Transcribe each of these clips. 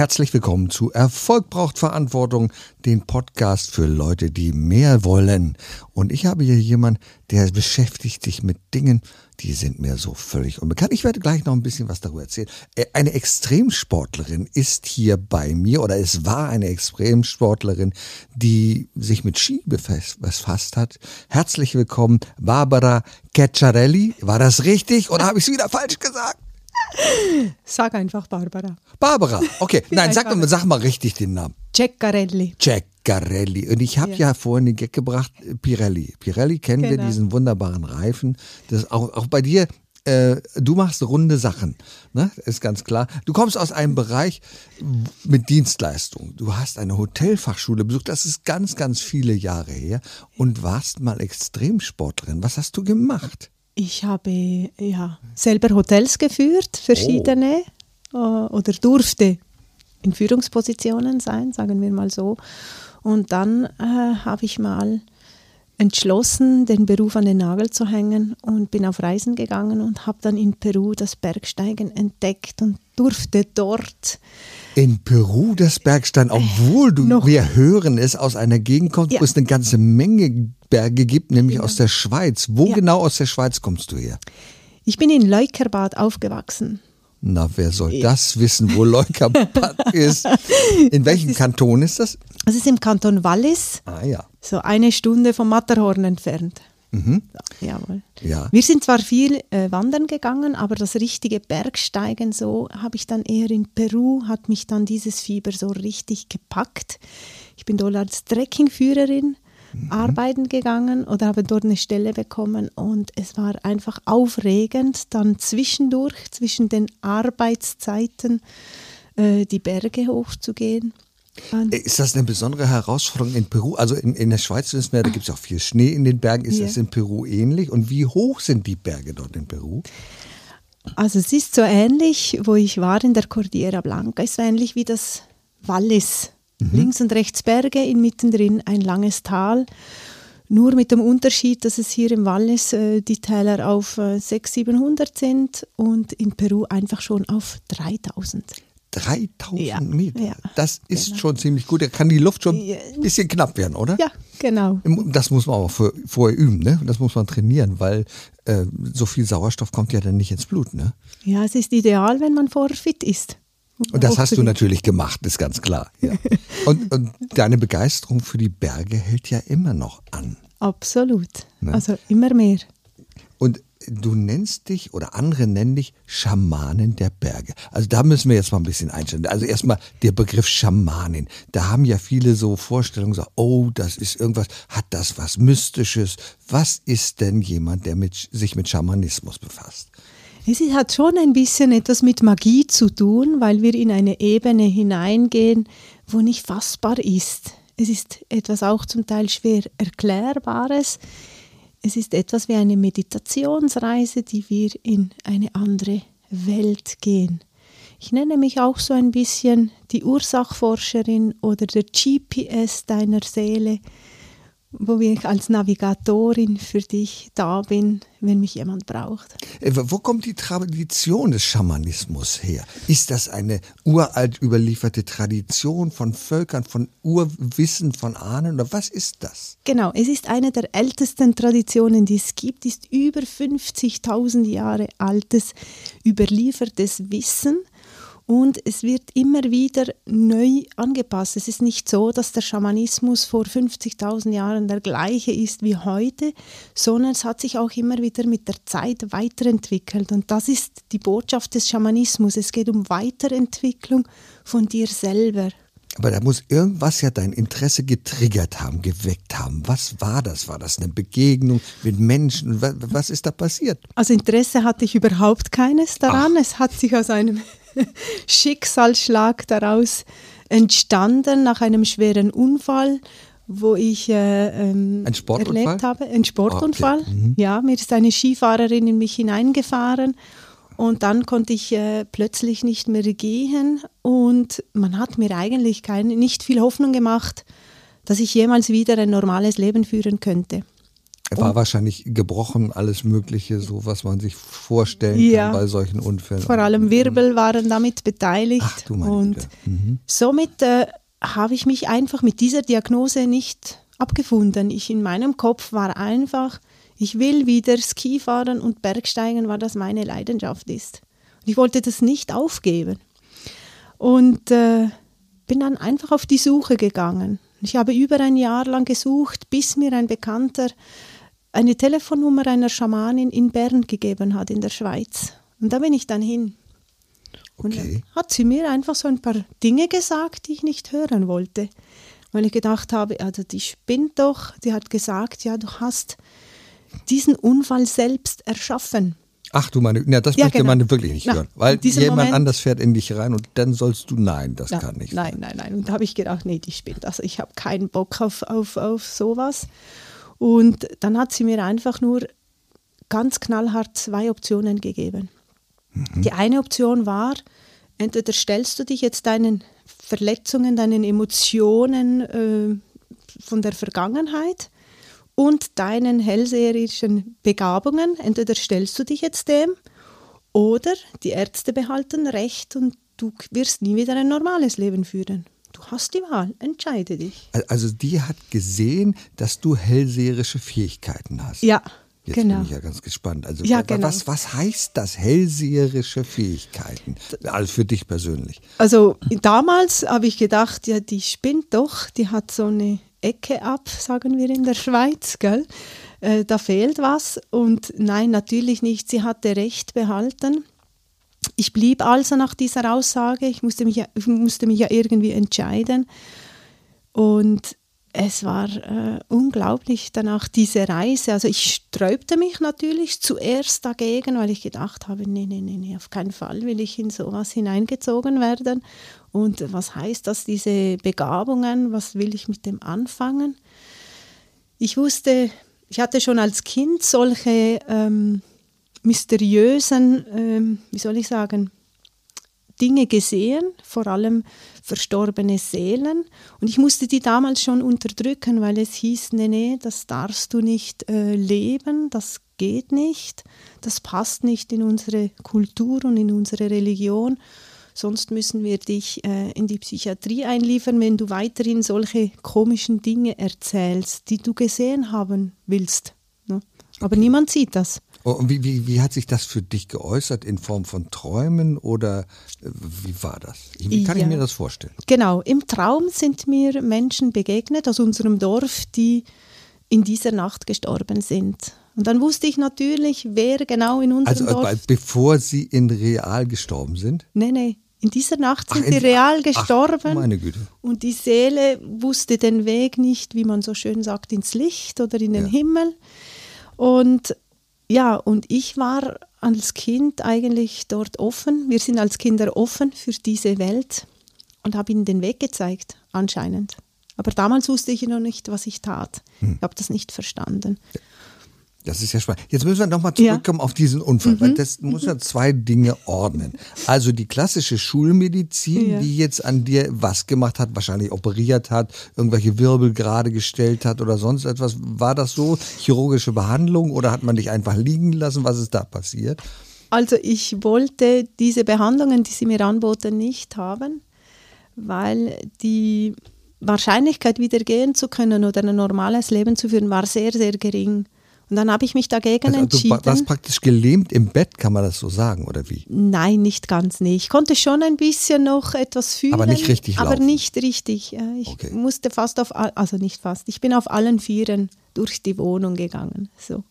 Herzlich willkommen zu Erfolg braucht Verantwortung, den Podcast für Leute, die mehr wollen. Und ich habe hier jemanden, der beschäftigt sich mit Dingen, die sind mir so völlig unbekannt. Ich werde gleich noch ein bisschen was darüber erzählen. Äh, eine Extremsportlerin ist hier bei mir oder es war eine Extremsportlerin, die sich mit Ski befasst hat. Herzlich willkommen, Barbara Ceccarelli. War das richtig oder habe ich es wieder falsch gesagt? Sag einfach Barbara. Barbara, okay. Nein, sag, sag mal richtig den Namen. Ceccarelli. Ceccarelli. Und ich habe ja. ja. vorhin den Gag gebracht, Pirelli. Pirelli kennen genau. wir, diesen wunderbaren Reifen. Das auch, auch bei dir, äh, du machst runde Sachen, ne? ist ganz klar. Du kommst aus einem Bereich mit Dienstleistung. Du hast eine Hotelfachschule besucht, das ist ganz, ganz viele Jahre her und warst mal Extremsportlerin. Was hast du gemacht? Ich habe ja selber Hotels geführt, verschiedene, oh. oder durfte in Führungspositionen sein, sagen wir mal so. Und dann äh, habe ich mal entschlossen, den Beruf an den Nagel zu hängen und bin auf Reisen gegangen und habe dann in Peru das Bergsteigen entdeckt und durfte dort. In Peru das Bergsteigen, obwohl du, noch, wir hören es, aus einer Gegend kommt, ja. wo es eine ganze Menge Berge gibt, nämlich ja. aus der Schweiz. Wo ja. genau aus der Schweiz kommst du her? Ich bin in Leukerbad aufgewachsen. Na, wer soll ja. das wissen, wo Leukerbad ist? In welchem ist, Kanton ist das? Das ist im Kanton Wallis. Ah ja. So eine Stunde vom Matterhorn entfernt. Mhm. Ja, jawohl. Ja. Wir sind zwar viel äh, wandern gegangen, aber das richtige Bergsteigen so habe ich dann eher in Peru, hat mich dann dieses Fieber so richtig gepackt. Ich bin dort als Trekkingführerin mhm. arbeiten gegangen oder habe dort eine Stelle bekommen und es war einfach aufregend, dann zwischendurch, zwischen den Arbeitszeiten, äh, die Berge hochzugehen. Und ist das eine besondere Herausforderung in Peru? Also in, in der Schweiz wissen wir, da gibt es auch viel Schnee in den Bergen. Ist ja. das in Peru ähnlich? Und wie hoch sind die Berge dort in Peru? Also es ist so ähnlich, wo ich war in der Cordillera Blanca, ist so ähnlich wie das Wallis Mhm. Links und rechts Berge, inmitten drin ein langes Tal. Nur mit dem Unterschied, dass es hier im Wallis äh, die Täler auf äh, 600, 700 sind und in Peru einfach schon auf 3000. 3000 ja, Meter. Ja, das ist genau. schon ziemlich gut. Da kann die Luft schon ein bisschen knapp werden, oder? Ja, genau. Das muss man aber vorher üben, ne? Das muss man trainieren, weil äh, so viel Sauerstoff kommt ja dann nicht ins Blut, ne? Ja, es ist ideal, wenn man vorher fit ist. Und das hast du natürlich gemacht, ist ganz klar. Ja. Und, und, deine Begeisterung für die Berge hält ja immer noch an. Absolut. Ne? Also immer mehr. Und du nennst dich oder andere nennen dich Schamanen der Berge. Also da müssen wir jetzt mal ein bisschen einstellen. Also erstmal der Begriff Schamanin. Da haben ja viele so Vorstellungen, so, oh, das ist irgendwas, hat das was Mystisches? Was ist denn jemand, der mit, sich mit Schamanismus befasst? Es hat schon ein bisschen etwas mit Magie zu tun, weil wir in eine Ebene hineingehen, wo nicht fassbar ist. Es ist etwas auch zum Teil schwer Erklärbares. Es ist etwas wie eine Meditationsreise, die wir in eine andere Welt gehen. Ich nenne mich auch so ein bisschen die Ursachforscherin oder der GPS deiner Seele wo ich als Navigatorin für dich da bin, wenn mich jemand braucht. Äh, wo kommt die Tradition des Schamanismus her? Ist das eine uralt überlieferte Tradition von Völkern, von Urwissen, von Ahnen oder was ist das? Genau, es ist eine der ältesten Traditionen, die es gibt, ist über 50.000 Jahre altes überliefertes Wissen und es wird immer wieder neu angepasst. Es ist nicht so, dass der Schamanismus vor 50.000 Jahren der gleiche ist wie heute, sondern es hat sich auch immer wieder mit der Zeit weiterentwickelt. Und das ist die Botschaft des Schamanismus. Es geht um Weiterentwicklung von dir selber. Aber da muss irgendwas ja dein Interesse getriggert haben, geweckt haben. Was war das? War das eine Begegnung mit Menschen? Was, ist da passiert? Also Interesse hatte ich überhaupt keines daran. Ach. Es hat sich aus einem Schicksalsschlag daraus entstanden nach einem schweren Unfall, wo ich äh, ähm, erlebt habe. Ein Sportunfall. Okay. Mhm. Ja, mir ist eine Skifahrerin in mich hineingefahren und dann konnte ich äh, plötzlich nicht mehr gehen und man hat mir eigentlich keine, nicht viel Hoffnung gemacht, dass ich jemals wieder ein normales Leben führen könnte. War wahrscheinlich gebrochen, alles Mögliche, so was man sich vorstellen ja, kann bei solchen Unfällen. Vor allem Wirbel waren damit beteiligt. Ach, du meine und mhm. somit äh, habe ich mich einfach mit dieser Diagnose nicht abgefunden. Ich in meinem Kopf war einfach, ich will wieder Ski fahren und Bergsteigen, weil das meine Leidenschaft ist. Und ich wollte das nicht aufgeben. Und äh, bin dann einfach auf die Suche gegangen. Ich habe über ein Jahr lang gesucht, bis mir ein Bekannter eine Telefonnummer einer Schamanin in Bern gegeben hat, in der Schweiz. Und da bin ich dann hin. Und okay. dann hat sie mir einfach so ein paar Dinge gesagt, die ich nicht hören wollte. Weil ich gedacht habe, also die spinnt doch. Die hat gesagt, ja, du hast diesen Unfall selbst erschaffen. Ach du meine, ja, das ja, möchte genau. man wirklich nicht Na, hören. Weil jemand Moment, anders fährt in dich rein und dann sollst du, nein, das na, kann nicht. Nein, nein, nein. Und da habe ich gedacht, nee, die spinnt. Also ich habe keinen Bock auf, auf, auf sowas. Und dann hat sie mir einfach nur ganz knallhart zwei Optionen gegeben. Mhm. Die eine Option war, entweder stellst du dich jetzt deinen Verletzungen, deinen Emotionen äh, von der Vergangenheit und deinen hellseherischen Begabungen, entweder stellst du dich jetzt dem oder die Ärzte behalten Recht und du wirst nie wieder ein normales Leben führen. Hast die Wahl, entscheide dich. Also die hat gesehen, dass du hellseherische Fähigkeiten hast. Ja. Jetzt genau. bin ich ja ganz gespannt. Also ja, genau. was, was heißt das, hellseherische Fähigkeiten? Also für dich persönlich. Also damals habe ich gedacht, ja, die spinnt doch, die hat so eine Ecke ab, sagen wir in der Schweiz, gell? Äh, da fehlt was. Und nein, natürlich nicht. Sie hatte Recht behalten. Ich blieb also nach dieser Aussage. Ich musste mich ja, ich musste mich ja irgendwie entscheiden. Und es war äh, unglaublich danach diese Reise. Also ich sträubte mich natürlich zuerst dagegen, weil ich gedacht habe, nee, nee, nee, nee, auf keinen Fall will ich in sowas hineingezogen werden. Und was heißt das, diese Begabungen, was will ich mit dem anfangen? Ich wusste, ich hatte schon als Kind solche ähm, mysteriösen, ähm, wie soll ich sagen, Dinge gesehen, vor allem verstorbene Seelen. Und ich musste die damals schon unterdrücken, weil es hieß, nee, nee, das darfst du nicht äh, leben, das geht nicht, das passt nicht in unsere Kultur und in unsere Religion. Sonst müssen wir dich äh, in die Psychiatrie einliefern, wenn du weiterhin solche komischen Dinge erzählst, die du gesehen haben willst. Ne? Aber niemand sieht das. Oh, und wie, wie, wie hat sich das für dich geäußert? In Form von Träumen oder äh, wie war das? Wie kann ja. ich mir das vorstellen? Genau, im Traum sind mir Menschen begegnet aus unserem Dorf, die in dieser Nacht gestorben sind. Und dann wusste ich natürlich, wer genau in unserem also, Dorf... bevor sie in real gestorben sind? Nee, nee. In dieser Nacht sind ach, sie real gestorben. Ach, meine Güte. Und die Seele wusste den Weg nicht, wie man so schön sagt, ins Licht oder in den ja. Himmel. Und ja, und ich war als Kind eigentlich dort offen. Wir sind als Kinder offen für diese Welt und habe ihnen den Weg gezeigt, anscheinend. Aber damals wusste ich noch nicht, was ich tat. Hm. Ich habe das nicht verstanden. Das ist ja spannend. Jetzt müssen wir nochmal zurückkommen ja. auf diesen Unfall, mhm. weil das muss ja zwei Dinge ordnen. Also die klassische Schulmedizin, ja. die jetzt an dir was gemacht hat, wahrscheinlich operiert hat, irgendwelche Wirbel gerade gestellt hat oder sonst etwas. War das so? Chirurgische Behandlung oder hat man dich einfach liegen lassen? Was ist da passiert? Also ich wollte diese Behandlungen, die sie mir anboten, nicht haben, weil die Wahrscheinlichkeit, wieder gehen zu können oder ein normales Leben zu führen, war sehr, sehr gering. Und dann habe ich mich dagegen also, entschieden. Du warst praktisch gelähmt im Bett, kann man das so sagen, oder wie? Nein, nicht ganz. Nee. Ich konnte schon ein bisschen noch etwas fühlen. Aber nicht richtig laufen. Aber nicht richtig. Ich okay. musste fast auf, also nicht fast, ich bin auf allen Vieren durch die Wohnung gegangen. So.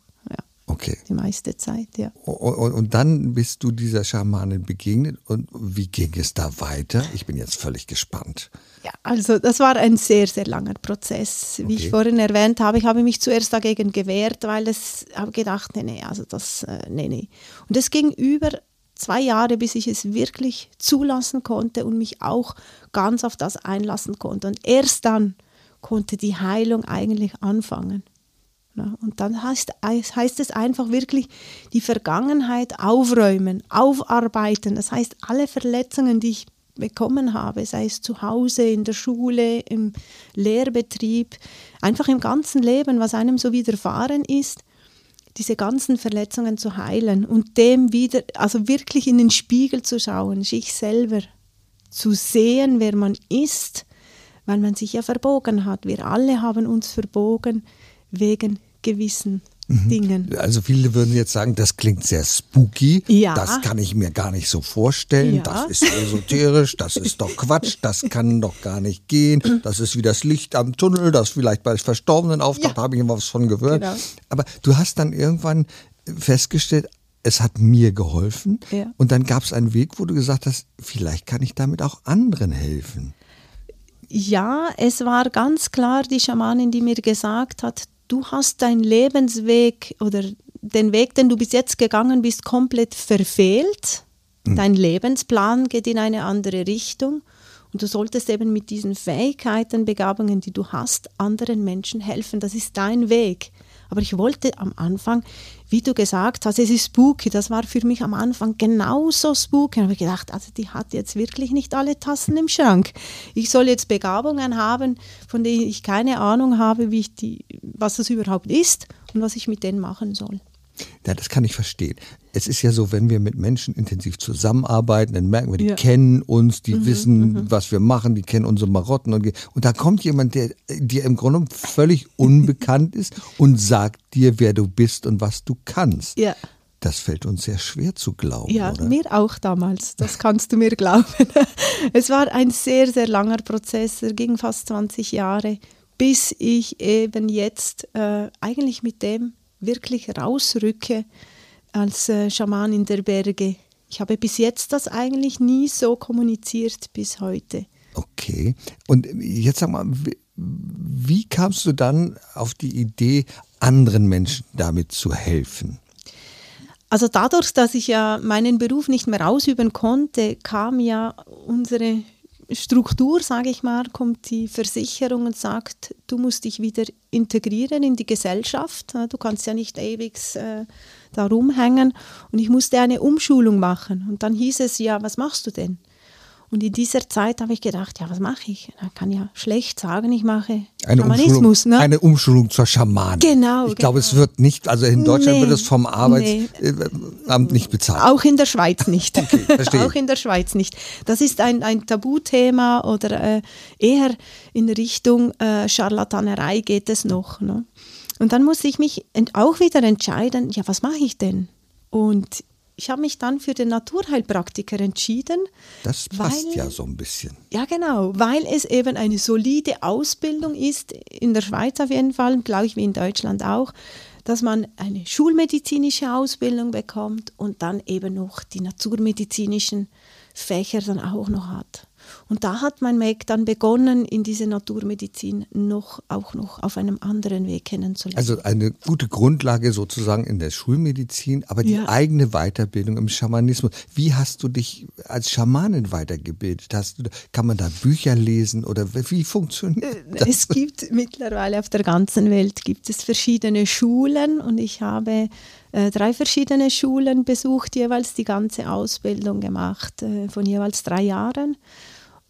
Okay. Die meiste Zeit, ja. Und, und, dann bist du dieser Schamanin begegnet und wie ging es da weiter? Ich bin jetzt völlig gespannt. Ja, also das war ein sehr, sehr langer Prozess. Wie okay. ich vorhin erwähnt habe, ich habe mich zuerst dagegen gewehrt, weil es habe gedacht, nee, nee, also das, äh, nee, nee. Und es ging über zwei Jahre, bis ich es wirklich zulassen konnte und mich auch ganz auf das einlassen konnte. Und erst dann konnte die Heilung eigentlich anfangen. Und dann heißt, heißt es einfach wirklich die Vergangenheit aufräumen, aufarbeiten. Das heißt, alle Verletzungen, die ich bekommen habe, sei es zu Hause, in der Schule, im Lehrbetrieb, einfach im ganzen Leben, was einem so widerfahren ist, diese ganzen Verletzungen zu heilen und dem wieder, also wirklich in den Spiegel zu schauen, sich selber zu sehen, wer man ist, weil man sich ja verbogen hat. Wir alle haben uns verbogen wegen gewissen mhm. Dingen. Also viele würden jetzt sagen, das klingt sehr spooky. Ja. Das kann ich mir gar nicht so vorstellen. Ja. Das ist esoterisch, das ist doch Quatsch, das kann doch gar nicht gehen. Das ist wie das Licht am Tunnel, das vielleicht bei Verstorbenen auftaucht, ja. habe ich immer was von gehört. Genau. Aber du hast dann irgendwann festgestellt, es hat mir geholfen. Ja. Und dann gab es einen Weg, wo du gesagt hast, vielleicht kann ich damit auch anderen helfen. Ja, es war ganz klar die Schamanin, die mir gesagt hat, du hast deinen Lebensweg oder den Weg, den du bis jetzt gegangen bist, komplett verfehlt. Mhm. Dein Lebensplan geht in eine andere Richtung. Und du solltest eben mit diesen Fähigkeiten, Begabungen, die du hast, anderen Menschen helfen. Das ist dein Weg. Aber ich wollte am Anfang, wie du gesagt hast, es ist spooky. Das war für mich am Anfang genauso spooky. Da habe ich gedacht, also die hat jetzt wirklich nicht alle Tassen im Schrank. Ich soll jetzt Begabungen haben, von denen ich keine Ahnung habe, wie ich die, was das überhaupt ist und was ich mit denen machen soll. Ja, das kann ich verstehen. Es ist ja so, wenn wir mit Menschen intensiv zusammenarbeiten, dann merken wir, die ja. kennen uns, die mhm, wissen, mhm. was wir machen, die kennen unsere Marotten. Und, und da kommt jemand, der dir im Grunde völlig unbekannt ist und sagt dir, wer du bist und was du kannst. Ja. Das fällt uns sehr schwer zu glauben. Ja, oder? mir auch damals. Das kannst du mir glauben. Es war ein sehr, sehr langer Prozess. Er ging fast 20 Jahre, bis ich eben jetzt äh, eigentlich mit dem wirklich rausrücke als äh, Schaman in der Berge. Ich habe bis jetzt das eigentlich nie so kommuniziert bis heute. Okay. Und jetzt sag mal, wie kamst du dann auf die Idee, anderen Menschen damit zu helfen? Also dadurch, dass ich ja meinen Beruf nicht mehr ausüben konnte, kam ja unsere Struktur, sage ich mal, kommt die Versicherung und sagt, du musst dich wieder integrieren in die Gesellschaft. Du kannst ja nicht ewig äh, da rumhängen. Und ich musste eine Umschulung machen. Und dann hieß es, ja, was machst du denn? Und in dieser Zeit habe ich gedacht, ja, was mache ich? Man kann ja schlecht sagen, ich mache eine Schamanismus. Umschulung, ne? Eine Umschulung zur Schamanin. Genau. Ich glaube, es wird nicht, also in Deutschland nee, wird es vom Arbeitsamt nee. nicht bezahlt. Auch in der Schweiz nicht. okay, verstehe. Auch in der Schweiz nicht. Das ist ein, ein Tabuthema oder äh, eher in Richtung äh, Charlatanerei geht es noch. Ne? Und dann musste ich mich auch wieder entscheiden, ja, was mache ich denn? Und ich habe mich dann für den Naturheilpraktiker entschieden. Das passt weil, ja so ein bisschen. Ja, genau, weil es eben eine solide Ausbildung ist, in der Schweiz auf jeden Fall, glaube ich, wie in Deutschland auch, dass man eine schulmedizinische Ausbildung bekommt und dann eben noch die naturmedizinischen Fächer dann auch noch hat. Und da hat mein Meg dann begonnen, in diese Naturmedizin noch auch noch auf einem anderen Weg kennenzulernen. Also eine gute Grundlage sozusagen in der Schulmedizin, aber die ja. eigene Weiterbildung im Schamanismus. Wie hast du dich als Schamanin weitergebildet? Hast du, kann man da Bücher lesen oder wie funktioniert äh, das? Es gibt mittlerweile auf der ganzen Welt gibt es verschiedene Schulen und ich habe äh, drei verschiedene Schulen besucht, jeweils die ganze Ausbildung gemacht, äh, von jeweils drei Jahren.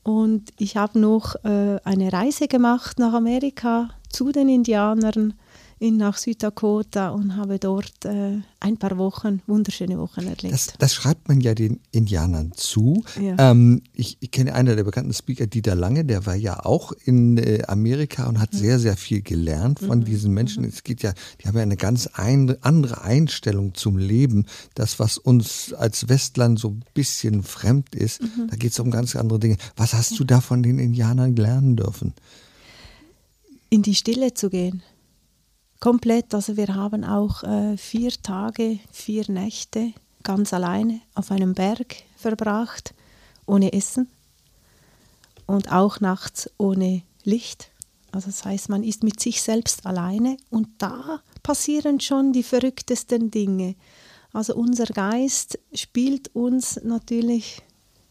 Und ich habe noch äh, eine Reise gemacht nach Amerika zu den Indianern in, nach Süddakota und habe dort äh, ein paar Wochen, wunderschöne Wochen erlebt. Das, das schreibt man ja den Indianern zu. Ja. Ähm, ich, ich, kenne einen der bekannten Speaker, Dieter Lange, der war ja auch in äh, Amerika und hat mhm. sehr, sehr viel gelernt von mhm. diesen Menschen. Mhm. Es geht ja, die haben ja eine ganz ein, andere Einstellung zum Leben. Das, was uns als Westland so ein bisschen fremd ist, mhm. da geht es um ganz andere Dinge. Was hast du da von den Indianern lernen dürfen? In die Stille zu gehen komplett. Also wir haben auch äh, vier Tage, vier Nächte ganz alleine auf einem Berg verbracht, ohne Essen und auch nachts ohne Licht. Also das heißt, man ist mit sich selbst alleine und da passieren schon die verrücktesten Dinge. Also unser Geist spielt uns natürlich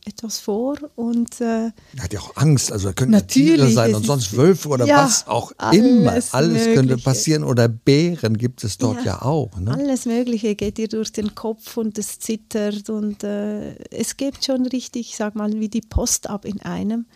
etwas vor und äh, er hat ja auch Angst, also könnten Tiere sein und sonst Wölfe oder ja, was auch immer. Alles Mögliche. könnte passieren oder Bären gibt es dort ja, ja auch. Ne? Alles Mögliche geht dir durch den Kopf und es zittert und äh, es gibt schon richtig, sag mal, wie die Post ab in einem.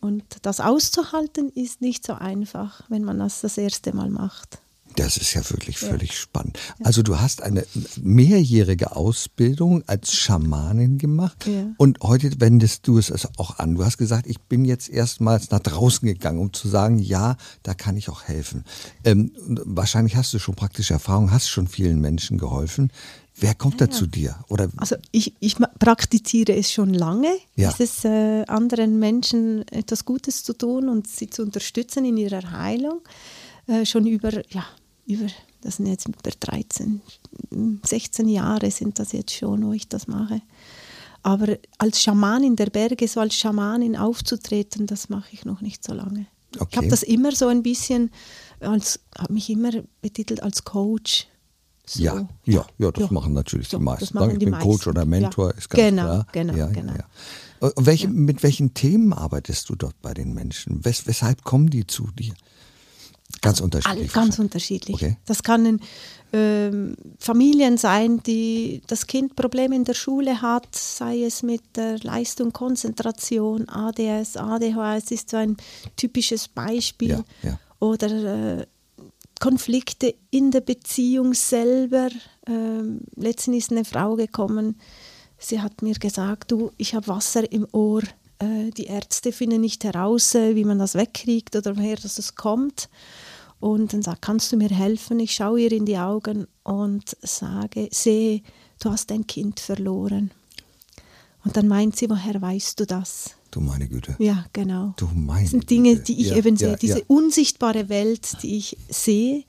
Und das auszuhalten ist nicht so einfach, wenn man das das erste Mal macht. Das ist ja wirklich ja. völlig spannend. Also du hast eine mehrjährige Ausbildung als Schamanin gemacht ja. und heute wendest du es also auch an. Du hast gesagt, ich bin jetzt erstmals nach draußen gegangen, um zu sagen, ja, da kann ich auch helfen. Ähm, wahrscheinlich hast du schon praktische Erfahrung, hast schon vielen Menschen geholfen. Wer kommt ja, da zu dir? Oder also ich, ich praktiziere es schon lange, ja. es äh, anderen Menschen etwas Gutes zu tun und sie zu unterstützen in ihrer Heilung. Äh, schon über ja, über, das sind jetzt über 13, 16 Jahre sind das jetzt schon, wo ich das mache. Aber als Schamanin der Berge, so als Schamanin aufzutreten, das mache ich noch nicht so lange. Okay. Ich habe das immer so ein bisschen, als habe mich immer betitelt als Coach. So. Ja, ja, ja, das ja. machen natürlich so, die meisten. Ich bin meisten. Coach oder Mentor, ja. ist ganz genau, klar. Genau, ja, genau. Welche, Mit welchen Themen arbeitest du dort bei den Menschen? Wes, weshalb kommen die zu dir? Ganz unterschiedlich. All, ganz unterschiedlich. Okay. Das können ähm, Familien sein, die das Kind Probleme in der Schule hat, sei es mit der Leistung, Konzentration, ADS, ADHS ist so ein typisches Beispiel. Ja, ja. Oder äh, Konflikte in der Beziehung selber. Ähm, letztens ist eine Frau gekommen, sie hat mir gesagt, du, ich habe Wasser im Ohr. Äh, die Ärzte finden nicht heraus, äh, wie man das wegkriegt oder woher das kommt und dann sagt, kannst du mir helfen? Ich schaue ihr in die Augen und sage, sehe, du hast dein Kind verloren. Und dann meint sie, woher weißt du das? Du meine Güte. Ja, genau. Du meine das sind Dinge, die ich ja, eben sehe, ja, diese ja. unsichtbare Welt, die ich sehe.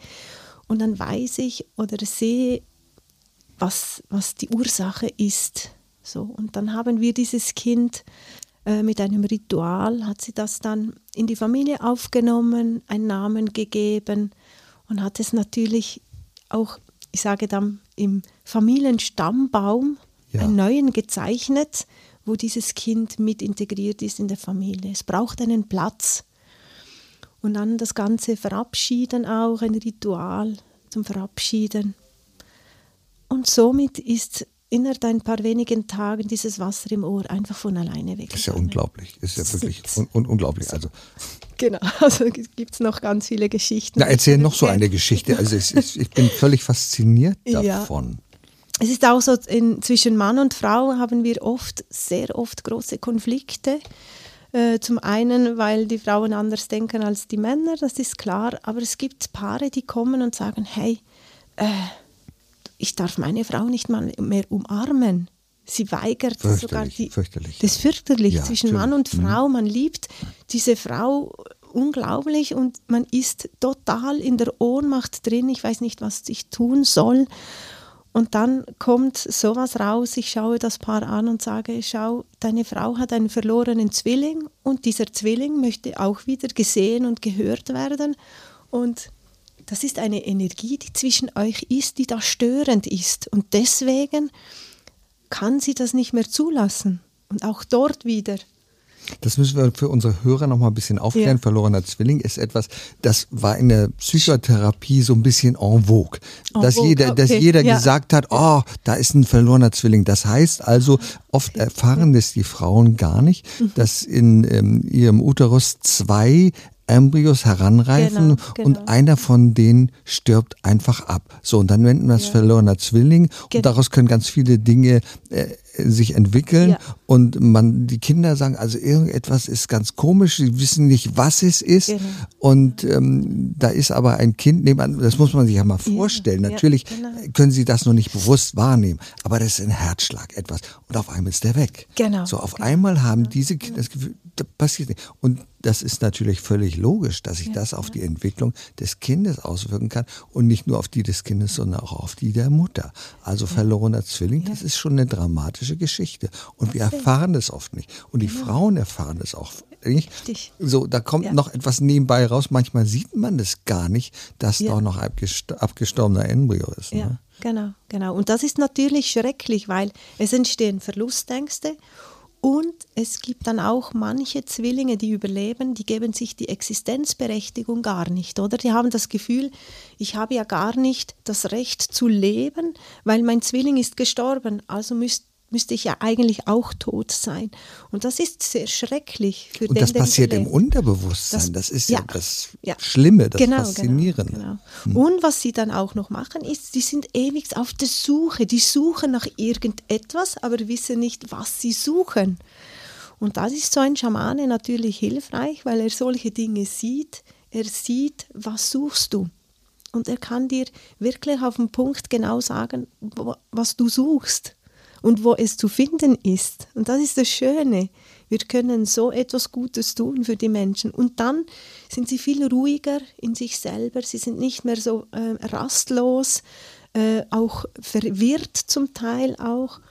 Und dann weiß ich oder sehe, was, was die Ursache ist. So, und dann haben wir dieses Kind äh, mit einem Ritual hat sie das dann in die Familie aufgenommen, einen Namen gegeben und hat es natürlich auch, ich sage dann, im Familienstammbaum ja. einen neuen gezeichnet, wo dieses Kind mit integriert ist in der Familie. Es braucht einen Platz. Und dann das ganze Verabschieden auch, ein Ritual zum Verabschieden. Und somit ist innerhalb ein paar wenigen Tagen dieses Wasser im Ohr einfach von alleine weg. Das ist ja unglaublich. Ist ja wirklich un un unglaublich. Also. Genau, also gibt es noch ganz viele Geschichten. Na, erzähl noch so eine Geschichte. Also es, es, ich bin völlig fasziniert davon. Ja. Es ist auch so, in, zwischen Mann und Frau haben wir oft, sehr oft große Konflikte. Äh, zum einen, weil die Frauen anders denken als die Männer, das ist klar. Aber es gibt Paare, die kommen und sagen, hey, äh, ich darf meine Frau nicht mal mehr umarmen. Sie weigert sogar die. Fürchterlich. Das ist fürchterlich ja, zwischen Mann und mhm. Frau. Man liebt diese Frau unglaublich und man ist total in der Ohnmacht drin. Ich weiß nicht, was ich tun soll. Und dann kommt sowas raus, ich schaue das Paar an und sage, schau, deine Frau hat einen verlorenen Zwilling und dieser Zwilling möchte auch wieder gesehen und gehört werden. Und das ist eine Energie, die zwischen euch ist, die da störend ist. Und deswegen kann sie das nicht mehr zulassen. Und auch dort wieder. Das müssen wir für unsere Hörer noch mal ein bisschen aufklären. Ja. Verlorener Zwilling ist etwas, das war in der Psychotherapie so ein bisschen en vogue. En dass vogue, jeder, okay. dass jeder ja. gesagt hat, oh, da ist ein verlorener Zwilling. Das heißt also, oft erfahren das die Frauen gar nicht, mhm. dass in ähm, ihrem Uterus zwei Embryos heranreifen genau, genau. und einer von denen stirbt einfach ab. So, und dann nennt man das ja. verlorener Zwilling und genau. daraus können ganz viele Dinge äh, sich entwickeln ja. und man die Kinder sagen, also irgendetwas ist ganz komisch, sie wissen nicht, was es ist genau. und ähm, da ist aber ein Kind nebenan, das muss man sich ja mal vorstellen. Ja, Natürlich ja, genau. können sie das noch nicht bewusst wahrnehmen, aber das ist ein Herzschlag, etwas und auf einmal ist der weg. Genau. So auf genau. einmal haben diese Kinder das Gefühl, da passiert nicht und das ist natürlich völlig logisch, dass sich ja, das auf ja. die Entwicklung des Kindes auswirken kann und nicht nur auf die des Kindes, sondern auch auf die der Mutter. Also verlorener Zwilling, das ist schon eine dramatische Geschichte und wir erfahren das oft nicht und die genau. Frauen erfahren das auch nicht. Richtig. So, da kommt noch etwas nebenbei raus. Manchmal sieht man das gar nicht, dass da noch ein abgestorbener Embryo ist. Ja, ne? genau, genau. Und das ist natürlich schrecklich, weil es entstehen Verlustängste Und es gibt dann auch manche Zwillinge, die überleben, die geben sich die Existenzberechtigung gar nicht, oder? Die haben das Gefühl, ich habe ja gar nicht das Recht zu leben, weil mein Zwilling ist gestorben, also müsste müsste ich ja eigentlich auch tot sein. Und das ist sehr schrecklich für Und den, das passiert im. Unterbewusstsein. Das, Das- ist ja, ja, das ja. Schlimme, das Genau, Faszinierende. Genau, genau. Und was sie dann auch noch machen, ist, sie sind ewig auf der Suche. Die suchen nach irgendetwas, aber wissen nicht, was sie suchen. Und das ist so ein Schamane natürlich hilfreich, weil er solche Dinge sieht. Er sieht, was suchst du. Und er kann dir wirklich auf den Punkt genau sagen, was du suchst und wo es zu finden ist. Und das ist das Schöne. Wir können so etwas Gutes tun für die Menschen. Und dann sind sie viel ruhiger in sich selber. Sie sind nicht mehr so äh, rastlos, äh, auch verwirrt zum Teil auch.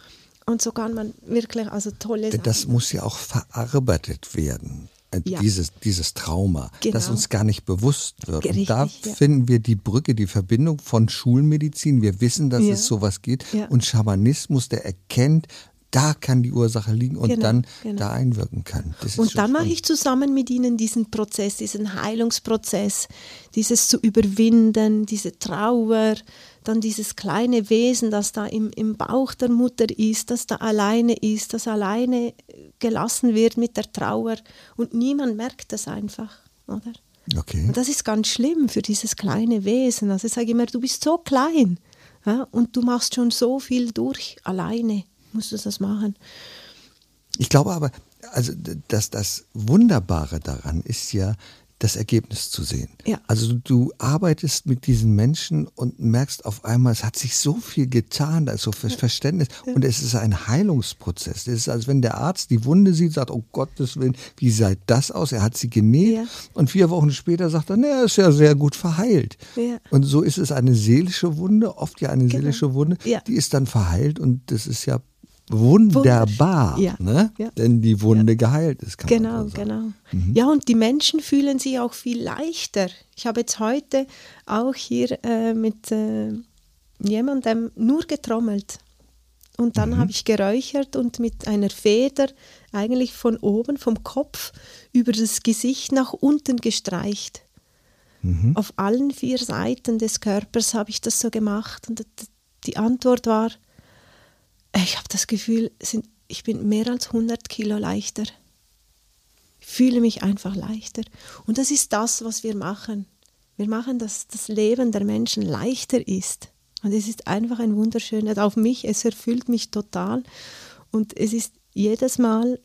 Und so kann man wirklich also tolle Denn das Sachen muss ja auch verarbeitet werden. Äh, Ja. Dieses, dieses Trauma, das Genau. uns gar nicht bewusst wird. Und Richtig, da ja. finden wir die Brücke, die Verbindung von Schulmedizin. Wir wissen, dass Ja. es sowas geht. Und Schamanismus, der erkennt, da kann die Ursache liegen und Genau, dann genau. da einwirken kann. Das Und dann mache ich zusammen mit ihnen diesen Prozess, diesen Heilungsprozess, dieses zu überwinden, diese Trauer, dann dieses kleine Wesen, das da im, im Bauch der Mutter ist, das da alleine ist, das alleine gelassen wird mit der Trauer und niemand merkt das einfach, oder? Okay. Und das ist ganz schlimm für dieses kleine Wesen. Also ich sage immer, du bist so klein ja, und du machst schon so viel durch, alleine musst du das machen. Ich glaube aber, also dass das Wunderbare daran ist ja, das Ergebnis zu sehen. Ja. Also du arbeitest mit diesen Menschen und merkst auf einmal, es hat sich so viel getan, da ist so viel Verständnis und es ist ein Heilungsprozess. Es ist, als wenn der Arzt die Wunde sieht, sagt, oh Gottes Willen, wie sah das aus? Er hat sie genäht Ja. und vier Wochen später sagt er, na, ist ja sehr gut verheilt. Ja. Und so ist es eine seelische Wunde, oft ja eine Genau. seelische Wunde, Ja. die ist dann verheilt und das ist ja wunderbar, Ja. ne? Ja. denn die Wunde geheilt ist. Genau, so genau. Ja, und die Menschen fühlen sich auch viel leichter. Ich habe jetzt heute auch hier äh, mit äh, jemandem nur getrommelt. Und dann habe ich geräuchert und mit einer Feder eigentlich von oben, vom Kopf, über das Gesicht nach unten gestreicht. Auf allen vier Seiten des Körpers habe ich das so gemacht. Und die Antwort war, ich habe das Gefühl, sind, ich bin mehr als 100 Kilo leichter. Ich fühle mich einfach leichter. Und das ist das, was wir machen. Wir machen, dass das Leben der Menschen leichter ist. Und es ist einfach ein wunderschönes, auf mich, es erfüllt mich total. Und es ist jedes Mal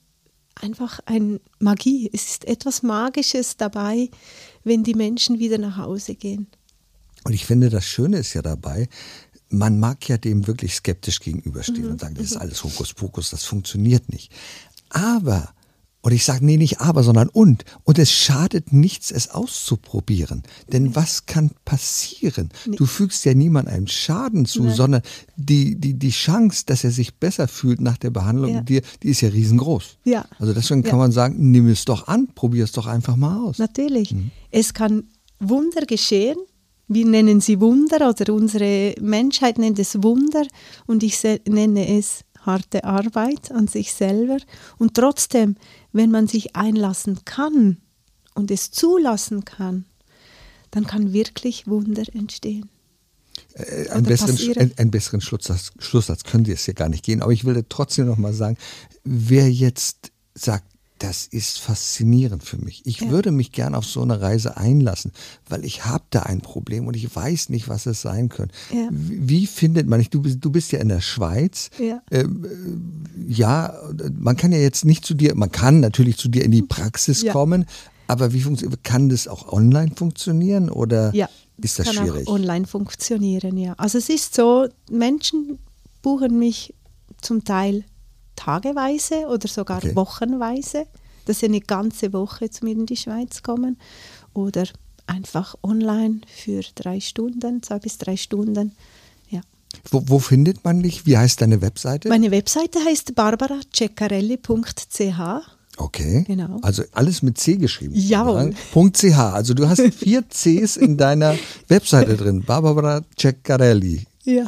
einfach ein Magie. Es ist etwas Magisches dabei, wenn die Menschen wieder nach Hause gehen. Und ich finde, das Schöne ist ja dabei, man mag ja dem wirklich skeptisch gegenüberstehen Mhm. und sagen, das ist alles Hokuspokus, das funktioniert nicht. Aber, und ich sage, nee, nicht aber, sondern und. Und es schadet nichts, es auszuprobieren. Denn was kann passieren? Du fügst ja niemandem einen Schaden zu, sondern die, die, die Chance, dass er sich besser fühlt nach der Behandlung Ja. mit dir, die ist ja riesengroß. Ja. Also deswegen kann Ja. man sagen, nimm es doch an, probier es doch einfach mal aus. Natürlich. Es kann Wunder geschehen. Wir nennen sie Wunder oder unsere Menschheit nennt es Wunder und ich nenne es harte Arbeit an sich selber. Und trotzdem, wenn man sich einlassen kann und es zulassen kann, dann kann wirklich Wunder entstehen. Äh, einen besseren, passieren. einen, besseren Schlusssatz, Schlusssatz können Sie es hier gar nicht gehen. Aber ich will trotzdem noch mal sagen, wer jetzt sagt, das ist faszinierend für mich. Ich Ja. würde mich gern auf so eine Reise einlassen, weil ich habe da ein Problem und ich weiß nicht, was es sein könnte. Ja. Wie, findet man, du bist, du bist ja in der Schweiz. Ja. Ähm, äh, ja, man kann ja jetzt nicht zu dir, man kann natürlich zu dir in die Praxis Ja. kommen, aber wie funktioniert, kann das auch online funktionieren oder Ja, ist das kann schwierig? auch online funktionieren, ja. Also es ist so, Menschen buchen mich zum Teil tageweise oder sogar Okay. wochenweise, dass sie eine ganze Woche zu mir in die Schweiz kommen oder einfach online für drei Stunden, zwei bis drei Stunden. Ja. Wo, wo findet man dich? Wie heißt deine Webseite? Meine Webseite heißt barbaraceccarelli.ch. okay. Genau. Also alles mit C geschrieben. Jawohl. Punkt .ch. Also du hast vier Cs in deiner Webseite drin. Barbara Ceccarelli. Ja.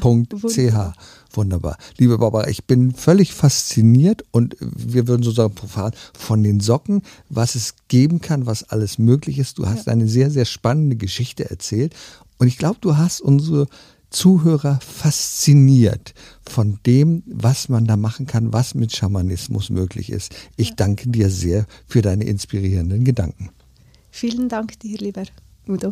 Wunderbar. Liebe Barbara, ich bin völlig fasziniert und wir würden so sagen, profan, von den Socken, was es geben kann, was alles möglich ist. Du hast ja. eine sehr, sehr spannende Geschichte erzählt und ich glaube, du hast unsere Zuhörer fasziniert von dem, was man da machen kann, was mit Schamanismus möglich ist. Ich ja. danke dir sehr für deine inspirierenden Gedanken. Vielen Dank dir, lieber Udo.